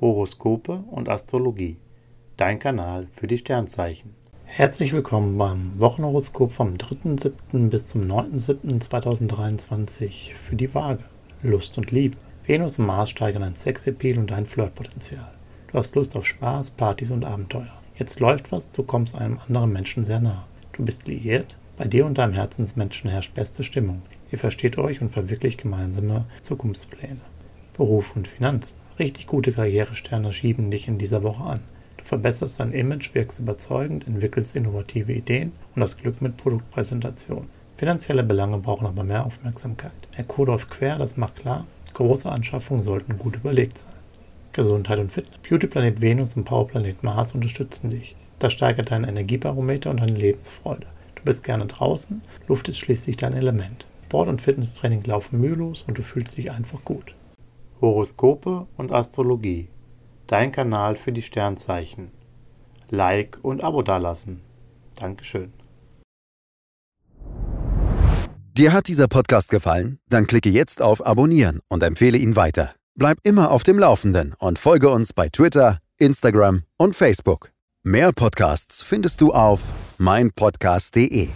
Horoskope und Astrologie. Dein Kanal für die Sternzeichen. Herzlich willkommen beim Wochenhoroskop vom 3.7. bis zum 9.7.2023 für die Waage. Lust und Liebe. Venus und Mars steigern dein Sexappeal und dein Flirtpotenzial. Du hast Lust auf Spaß, Partys und Abenteuer. Jetzt läuft was, du kommst einem anderen Menschen sehr nah. Du bist liiert, bei dir und deinem Herzensmenschen herrscht beste Stimmung. Ihr versteht euch und verwirklicht gemeinsame Zukunftspläne. Beruf und Finanzen. Richtig gute Karrieresterne schieben dich in dieser Woche an. Du verbesserst dein Image, wirkst überzeugend, entwickelst innovative Ideen und das Glück mit Produktpräsentation. Finanzielle Belange brauchen aber mehr Aufmerksamkeit. Merkur läuft quer, das macht klar, große Anschaffungen sollten gut überlegt sein. Gesundheit und Fitness. Beauty-Planet Venus und Powerplanet Mars unterstützen dich. Das steigert dein Energiebarometer und deine Lebensfreude. Du bist gerne draußen, Luft ist schließlich dein Element. Sport und Fitnesstraining laufen mühelos und du fühlst dich einfach gut. Horoskope und Astrologie. Dein Kanal für die Sternzeichen. Like und Abo dalassen. Dankeschön. Dir hat dieser Podcast gefallen? Dann klicke jetzt auf Abonnieren und empfehle ihn weiter. Bleib immer auf dem Laufenden und folge uns bei Twitter, Instagram und Facebook. Mehr Podcasts findest du auf meinpodcast.de.